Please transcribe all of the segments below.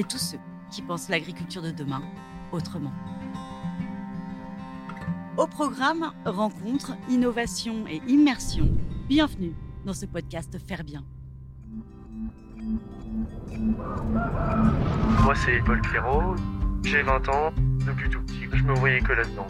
et tous ceux qui pensent l'agriculture de demain autrement. Au programme Rencontres, innovation et immersion, bienvenue dans ce podcast Faire bien. Moi c'est Paul Pierrot, j'ai 20 ans, depuis tout petit, je me voyais que là-dedans.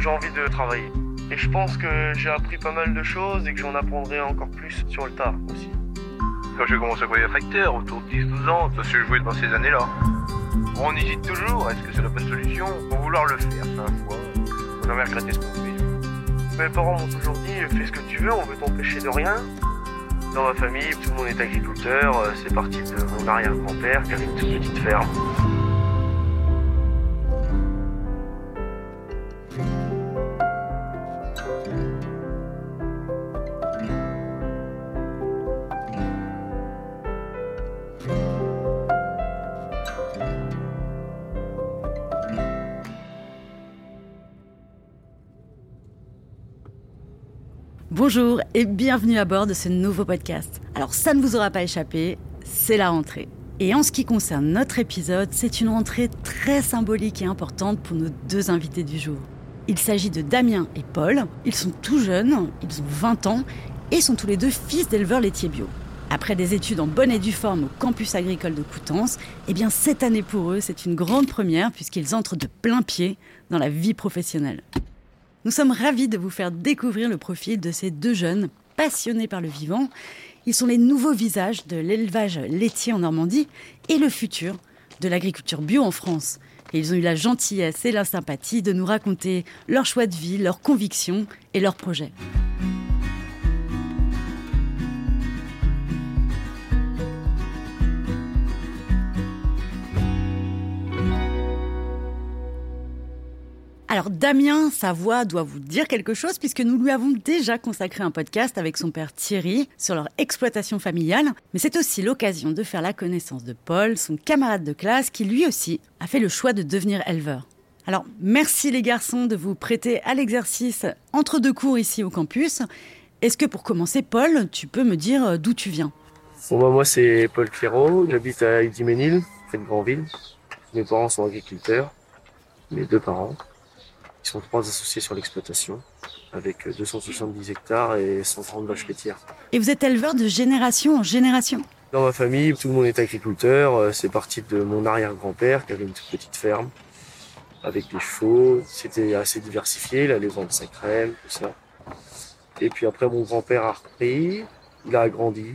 J'ai envie de travailler. Et je pense que j'ai appris pas mal de choses et que j'en apprendrai encore plus sur le tard aussi. Quand j'ai commencé à jouer à tracteur, autour de 10-12 ans, parce que je jouais dans ces années-là. On hésite toujours, est-ce que c'est la bonne solution? Pour vouloir le faire, c'est un choix. On jamais regretté ce qu'on fait. Mes parents m'ont toujours dit, fais ce que tu veux, on veut t'empêcher de rien. Dans ma famille, tout le monde est agriculteur, c'est parti de mon arrière-grand-père qui avait une toute petite ferme. Bonjour et bienvenue à bord de ce nouveau podcast. Alors ça ne vous aura pas échappé, c'est la rentrée. Et en ce qui concerne notre épisode, c'est une rentrée très symbolique et importante pour nos deux invités du jour. Il s'agit de Damien et Paul. Ils sont tout jeunes, ils ont 20 ans et sont tous les deux fils d'éleveurs laitiers bio. Après des études en bonne et due forme au campus agricole de Coutances, eh bien cette année pour eux, c'est une grande première puisqu'ils entrent de plein pied dans la vie professionnelle. Nous sommes ravis de vous faire découvrir le profil de ces deux jeunes passionnés par le vivant. Ils sont les nouveaux visages de l'élevage laitier en Normandie et le futur de l'agriculture bio en France. Et ils ont eu la gentillesse et la sympathie de nous raconter leur choix de vie, leurs convictions et leurs projets. Alors Damien, sa voix doit vous dire quelque chose puisque nous lui avons déjà consacré un podcast avec son père Thierry sur leur exploitation familiale. Mais c'est aussi l'occasion de faire la connaissance de Paul, son camarade de classe, qui lui aussi a fait le choix de devenir éleveur. Alors merci les garçons de vous prêter à l'exercice entre deux cours ici au campus. Est-ce que pour commencer, Paul, tu peux me dire d'où tu viens? Bon bah moi c'est Paul Pierrot, j'habite à Idiménil, près de Grandville. Mes parents sont agriculteurs, mes deux parents. Ils sont trois associés sur l'exploitation, avec 270 hectares et 130 vaches laitières. Et vous êtes éleveur de génération en génération? Dans ma famille, tout le monde est agriculteur. C'est parti de mon arrière-grand-père qui avait une toute petite ferme avec des chevaux. C'était assez diversifié. Il allait vendre sa crème, tout ça. Et puis après, mon grand-père a repris. Il a agrandi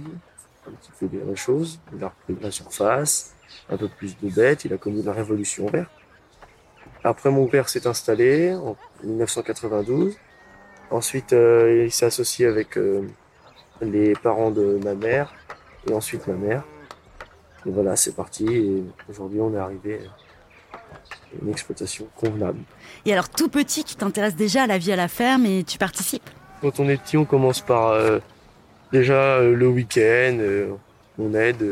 un petit peu la chose. Il a repris de la surface, un peu plus de bêtes. Il a connu la révolution verte. Après, mon père s'est installé en 1992. Ensuite, euh, il s'est associé avec euh, les parents de ma mère et ensuite ma mère. Et voilà, c'est parti. Et aujourd'hui, on est arrivé à une exploitation convenable. Et alors, tout petit, tu t'intéresses déjà à la vie à la ferme et tu participes? Quand on est petit, on commence par euh, déjà le week-end, on aide,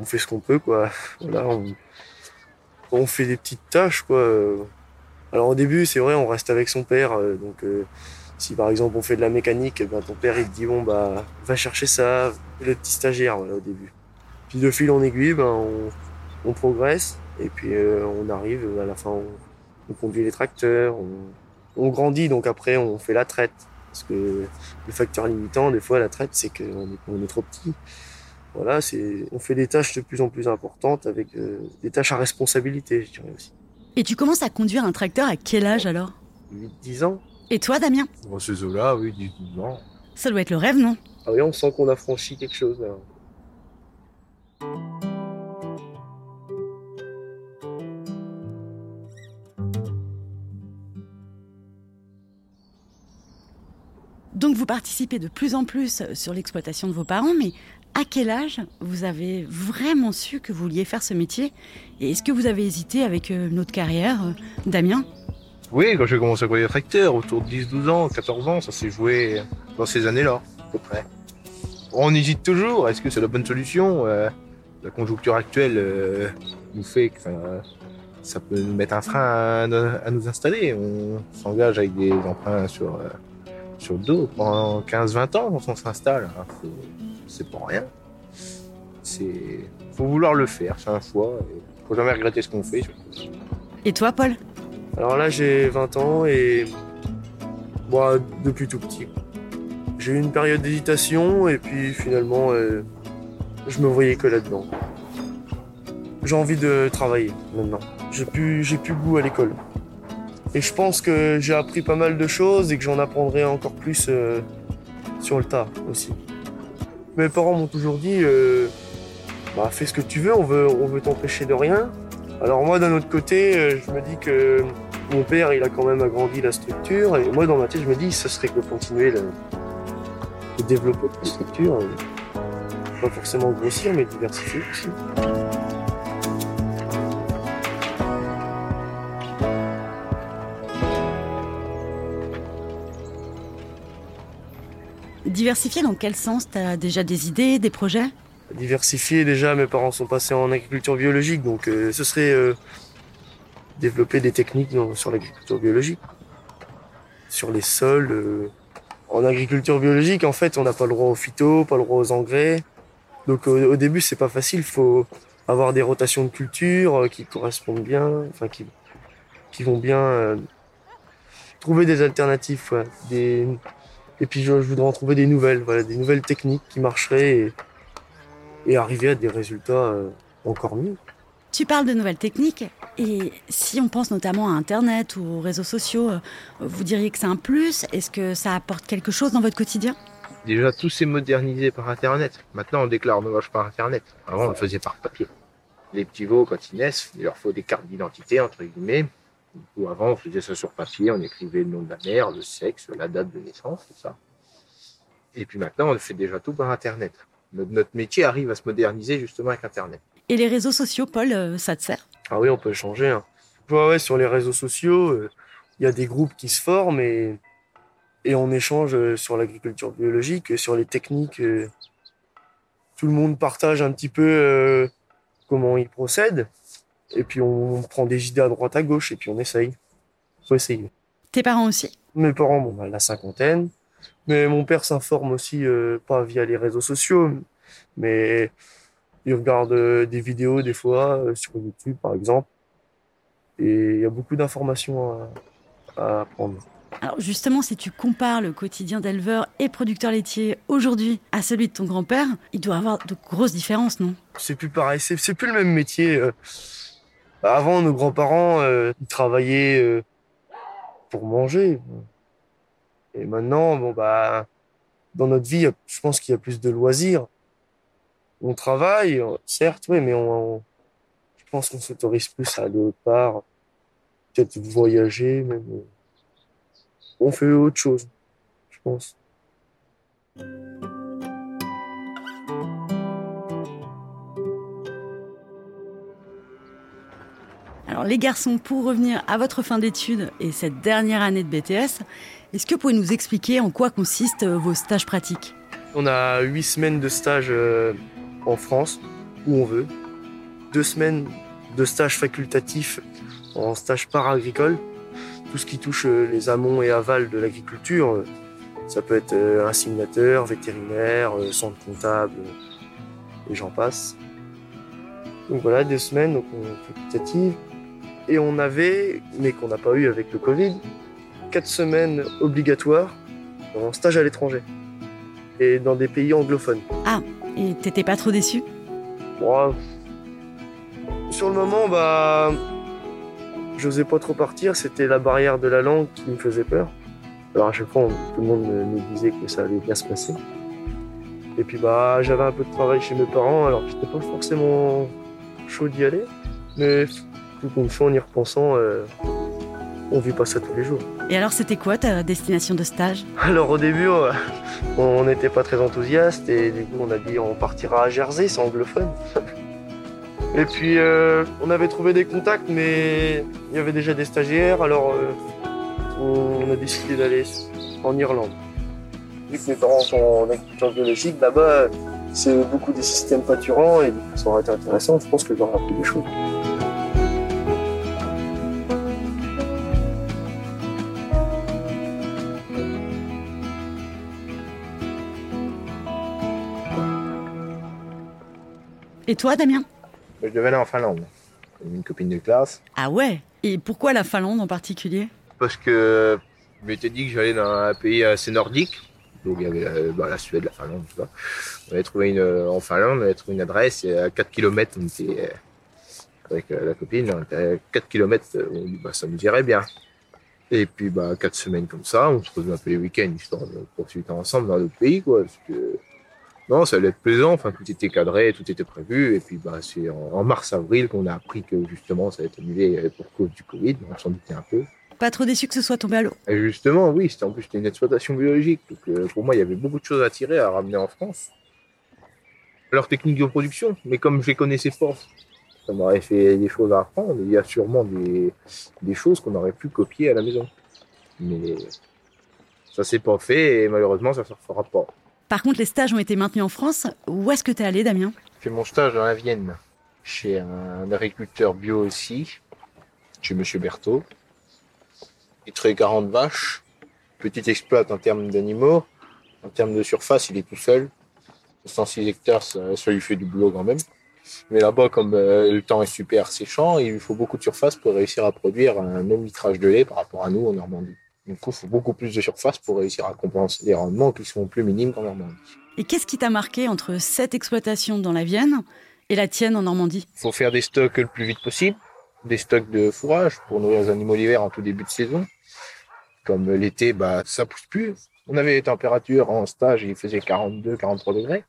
on fait ce qu'on peut, quoi. Voilà, on, on fait des petites tâches quoi. Alors au début c'est vrai on reste avec son père donc si par exemple on fait de la mécanique ben ton père il te dit bon bah va chercher ça le petit stagiaire voilà, au début. Puis de fil en aiguille ben on, progresse et puis euh, on arrive à la fin on, on conduit les tracteurs on, grandit donc après on fait la traite parce que le facteur limitant des fois la traite c'est qu'on on est trop petit voilà, c'est, on fait des tâches de plus en plus importantes avec euh, des tâches à responsabilité, je dirais aussi. Et tu commences à conduire un tracteur à quel âge alors? 8-10 ans. Et toi, Damien? Dans ces eaux-là, oui, 10 ans. Ça doit être le rêve, non? Ah oui, on sent qu'on a franchi quelque chose là. Donc vous participez de plus en plus sur l'exploitation de vos parents, mais à quel âge vous avez vraiment su que vous vouliez faire ce métier Et est-ce que vous avez hésité avec euh, une autre carrière, euh, Damien? Oui, quand j'ai commencé à conduire tracteur, autour de 10-12 ans, 14 ans, ça s'est joué dans ces années-là, à peu près. On hésite toujours, est-ce que c'est la bonne solution Euh, La conjoncture actuelle nous fait que ça peut nous mettre un frein à, nous installer. On s'engage avec des emprunts sur, sur le dos pendant 15-20 ans on s'installe. hein. C'est pas rien. C'est faut vouloir le faire, c'est un choix. et Faut jamais regretter ce qu'on fait. surtout. Et toi, Paul? Alors là, j'ai 20 ans et moi, depuis tout petit. J'ai eu une période d'hésitation et puis finalement, euh, je me voyais que là-dedans. J'ai envie de travailler maintenant. J'ai plus, j'ai plus goût à l'école. Et je pense que j'ai appris pas mal de choses et que j'en apprendrai encore plus euh, sur le tas aussi. Mes parents m'ont toujours dit, euh, bah, fais ce que tu veux, on veut, on veut t'empêcher de rien. Alors moi, d'un autre côté, euh, je me dis que mon père, il a quand même agrandi la structure. Et moi, dans ma tête, je me dis, ce serait que continuer de développer la structure. euh, Pas forcément grossir, mais diversifier aussi. Diversifier dans quel sens? T'as déjà des idées, des projets? Diversifier, déjà, mes parents sont passés en agriculture biologique, donc euh, ce serait euh, développer des techniques sur l'agriculture biologique. Sur les sols. euh, en agriculture biologique, en fait, on n'a pas le droit aux phyto, pas le droit aux engrais. Donc au, début, c'est pas facile. Il faut avoir des rotations de culture qui correspondent bien, enfin qui, vont bien trouver des alternatives. Et puis je, je voudrais en trouver des nouvelles, voilà, des nouvelles techniques qui marcheraient et, et arriver à des résultats euh, encore mieux. Tu parles de nouvelles techniques et si on pense notamment à Internet ou aux réseaux sociaux, euh, vous diriez que c'est un plus Est-ce que ça apporte quelque chose dans votre quotidien? Déjà, tout s'est modernisé par Internet. Maintenant, on déclare nos vaches par Internet. Avant, on le faisait par papier. Les petits veaux, quand ils naissent, il leur faut des cartes d'identité, entre guillemets. Coup, avant, on faisait ça sur papier, on écrivait le nom de la mère, le sexe, la date de naissance, tout ça. Et puis maintenant, on fait déjà tout par Internet. Notre, métier arrive à se moderniser justement avec Internet. Et les réseaux sociaux, Paul, euh, ça te sert? Ah oui, on peut changer. Hein. Ouais, ouais, sur les réseaux sociaux, euh, il y a des groupes qui se forment et, et on échange euh, sur l'agriculture biologique, sur les techniques. euh. Tout le monde partage un petit peu euh, comment il procède. Et puis on prend des idées à droite à gauche et puis on essaye. Faut essayer. Tes parents aussi? Mes parents, bon, bah, la cinquantaine. Mais mon père s'informe aussi, euh, pas via les réseaux sociaux, mais il regarde euh, des vidéos des fois euh, sur YouTube, par exemple. Et il y a beaucoup d'informations à, à apprendre. Alors justement, si tu compares le quotidien d'éleveur et producteur laitier aujourd'hui à celui de ton grand-père, il doit y avoir de grosses différences, non? C'est plus pareil, c'est plus le même métier. Euh. Avant, nos grands-parents, euh, ils travaillaient euh, pour manger. Et maintenant, bon bah, dans notre vie, je pense qu'il y a plus de loisirs. On travaille, euh, certes, oui, mais on, on- je pense qu'on s'autorise plus à aller autre part, peut-être voyager, même. euh. On fait autre chose, je pense. Les garçons, pour revenir à votre fin d'études et cette dernière année de BTS, est-ce que vous pouvez nous expliquer en quoi consistent euh, vos stages pratiques? On a huit semaines de stage euh, en France, où on veut. Deux semaines de stage facultatif en stage para-agricole. Tout ce qui touche euh, les amont et aval de l'agriculture. Ça peut être inséminateur, vétérinaire, centre comptable, et j'en passe. Donc voilà, deux semaines, donc on facultative. Et on avait, mais qu'on n'a pas eu avec le Covid, quatre semaines obligatoires en stage à l'étranger et dans des pays anglophones. Et t'étais pas trop déçu? Sur le moment, bah, j'osais pas trop partir. C'était la barrière de la langue qui me faisait peur. Alors à chaque fois, tout le monde me, me disait que ça allait bien se passer. Et puis bah, j'avais un peu de travail chez mes parents, alors j'étais pas forcément chaud d'y aller. Mais en y repensant, euh, on vit pas ça tous les jours. Et alors, c'était quoi ta destination de stage? Alors au début, on n'était pas très enthousiaste et du coup on a dit on partira à Jersey, c'est anglophone. Et puis euh, on avait trouvé des contacts, mais il y avait déjà des stagiaires, alors euh, on a décidé d'aller en Irlande. Vu que mes parents sont en agriculture biologique, là-bas c'est beaucoup des systèmes pâturants et ça aurait été intéressant, je pense que j'aurais appris des choses. Et toi, Damien Je devais aller en Finlande. Une copine de classe. Ah ouais Et pourquoi la Finlande en particulier Parce que je m'étais dit que j'allais dans un pays assez nordique. Donc il y avait la, bah, la Suède, la Finlande, tout ça. On avait trouvé une, en Finlande, on avait trouvé une adresse et à 4 km, on était euh, avec euh, la copine, on était à 4 km, on dit bah, ça nous irait bien. Et puis bah, 4 semaines comme ça, on se refaisait un peu les week-ends, histoire de profiter ensemble dans d'autres pays. Quoi, parce que non, ça allait être plaisant. Enfin, tout était cadré, tout était prévu. Et puis, bah, c'est en, mars-avril qu'on a appris que justement, ça allait être annulé pour cause du Covid. On s'en doutait un peu. Pas trop déçu que ce soit tombé à l'eau. Et justement, oui, c'était en plus c'était une exploitation biologique. Donc, euh, pour moi, il y avait beaucoup de choses à tirer, à ramener en France. Leur technique de production, mais comme je les connaissais pas, ça m'aurait fait des choses à apprendre. Il y a sûrement des, des choses qu'on aurait pu copier à la maison. Mais ça s'est pas fait et malheureusement, ça ne se refera pas. Par contre, les stages ont été maintenus en France. Où est-ce que tu es allé, Damien? J'ai fait mon stage la Vienne, chez un agriculteur bio aussi, chez Monsieur Berthaud. Il traite 40 vaches, petite exploit en termes d'animaux. En termes de surface, il est tout seul. 106 hectares, ça, lui fait du boulot quand même. Mais là-bas, comme euh, le temps est super séchant, il faut beaucoup de surface pour réussir à produire un même litrage de lait par rapport à nous en Normandie. Du coup, il faut beaucoup plus de surface pour réussir à compenser les rendements qui sont plus minimes qu'en Normandie. Et qu'est-ce qui t'a marqué entre cette exploitation dans la Vienne et la tienne en Normandie? Il faut faire des stocks le plus vite possible, des stocks de fourrage pour nourrir les animaux l'hiver en tout début de saison. Comme l'été, bah, ça pousse plus. On avait les températures en stage, il faisait 42, 43 degrés.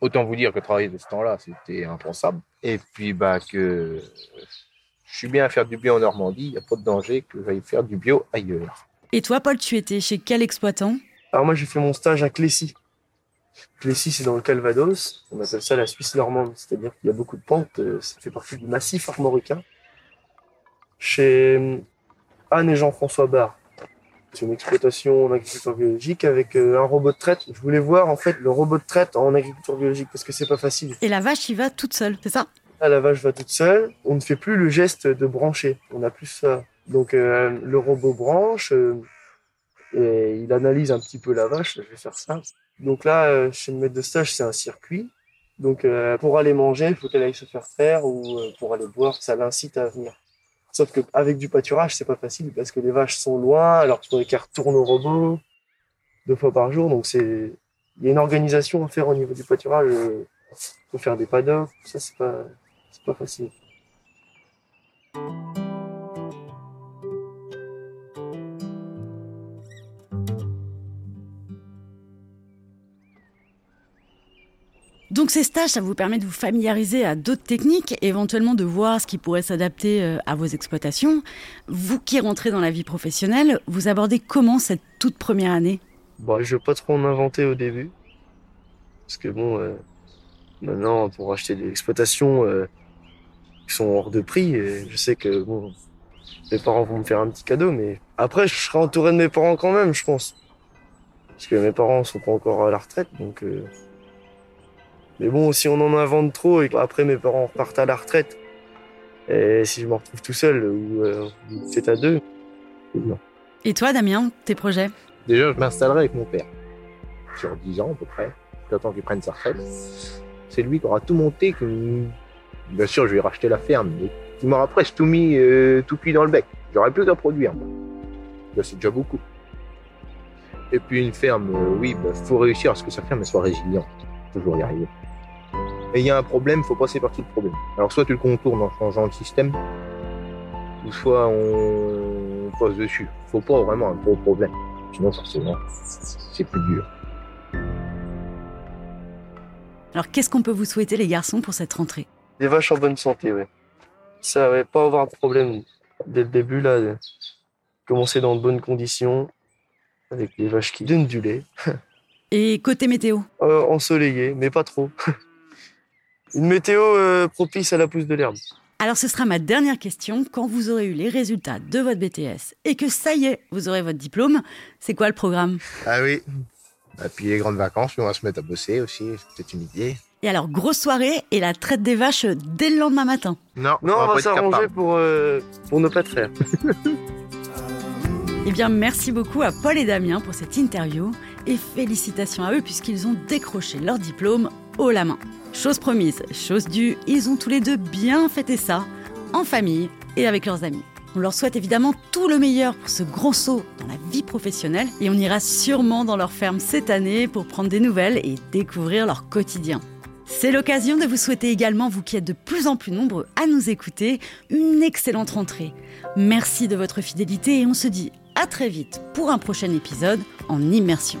Autant vous dire que travailler de ce temps-là, c'était impensable. Et puis, bah, que je suis bien à faire du bio en Normandie, il n'y a pas de danger que j'aille faire du bio ailleurs. Et toi, Paul, tu étais chez quel exploitant? Alors moi, j'ai fait mon stage à Clécy. Clécy, c'est dans le Calvados. On appelle ça la Suisse normande, c'est-à-dire qu'il y a beaucoup de pentes. euh, Ça fait partie du massif armoricain. Chez euh, Anne et Jean-François Barre. C'est une exploitation en agriculture biologique avec euh, un robot de traite. Je voulais voir en fait le robot de traite en agriculture biologique parce que c'est pas facile. Et la vache, il va toute seule, c'est ça? Là, la vache va toute seule. On ne fait plus le geste de brancher. On a plus ça. Donc euh, le robot branche euh, et il analyse un petit peu la vache. Je vais faire ça. Donc là, euh, chez le maître de stage, c'est un circuit. Donc euh, pour aller manger, il faut qu'elle aille se faire faire ou euh, pour aller boire, ça l'incite à venir. Sauf que avec du pâturage, c'est pas facile parce que les vaches sont loin. Alors il faudrait qu'elles retournent au robot deux fois par jour. Donc c'est il y a une organisation à faire au niveau du pâturage. Il faut faire des paddocks. Ça c'est pas c'est pas facile. Donc ces stages, ça vous permet de vous familiariser à d'autres techniques, éventuellement de voir ce qui pourrait s'adapter euh, à vos exploitations. Vous qui rentrez dans la vie professionnelle, vous abordez comment cette toute première année? Bon, je veux pas trop en inventer au début. Parce que bon, euh, maintenant, pour acheter des exploitations euh, qui sont hors de prix, et je sais que bon, mes parents vont me faire un petit cadeau, mais après, je serai entouré de mes parents quand même, je pense. Parce que mes parents sont pas encore à la retraite, donc. euh, Mais bon, si on en invente trop et qu'après mes parents repartent à la retraite, et si je me retrouve tout seul ou euh, peut-être à deux, c'est bien. Et toi, Damien, tes projets? Déjà, je m'installerai avec mon père. Sur 10 ans à peu près, j'attends qu'il prenne sa retraite. C'est lui qui aura tout monté. Que... Bien sûr, je vais racheter la ferme, mais il m'aura presque tout mis, euh, tout cuit dans le bec. J'aurais plus qu'à produire. moi. C'est déjà beaucoup. Et puis une ferme, euh, oui, bah, faut réussir à ce que sa ferme soit résiliente. Toujours y arriver. Et il y a un problème, faut passer par-dessus le problème. Alors soit tu le contournes en changeant le système, ou soit on passe dessus. Faut pas vraiment un gros problème. Sinon, forcément, c'est plus dur. Alors qu'est-ce qu'on peut vous souhaiter, les garçons, pour cette rentrée? Des vaches en bonne santé, ouais. Ça va pas avoir de problème. dès le début, là, commencer dans de bonnes conditions, avec les vaches qui donnent du lait. Et côté météo? Euh, ensoleillé, mais pas trop. Une météo euh, propice à la pousse de l'herbe. Alors ce sera ma dernière question. Quand vous aurez eu les résultats de votre BTS et que ça y est, vous aurez votre diplôme, c'est quoi le programme? Ah oui. Et puis les grandes vacances, puis on va se mettre à bosser aussi, c'est peut-être une idée. Et alors grosse soirée et la traite des vaches dès le lendemain matin. Non, Non, on va s'arranger pour, euh, pour ne pas te faire. Eh bien merci beaucoup à Paul et Damien pour cette interview et félicitations à eux puisqu'ils ont décroché leur diplôme haut la main. Chose promise, chose due, ils ont tous les deux bien fêté ça, en famille et avec leurs amis. On leur souhaite évidemment tout le meilleur pour ce grand saut dans la vie professionnelle et on ira sûrement dans leur ferme cette année pour prendre des nouvelles et découvrir leur quotidien. C'est l'occasion de vous souhaiter également, vous qui êtes de plus en plus nombreux à nous écouter, une excellente rentrée. Merci de votre fidélité et on se dit à très vite pour un prochain épisode en immersion.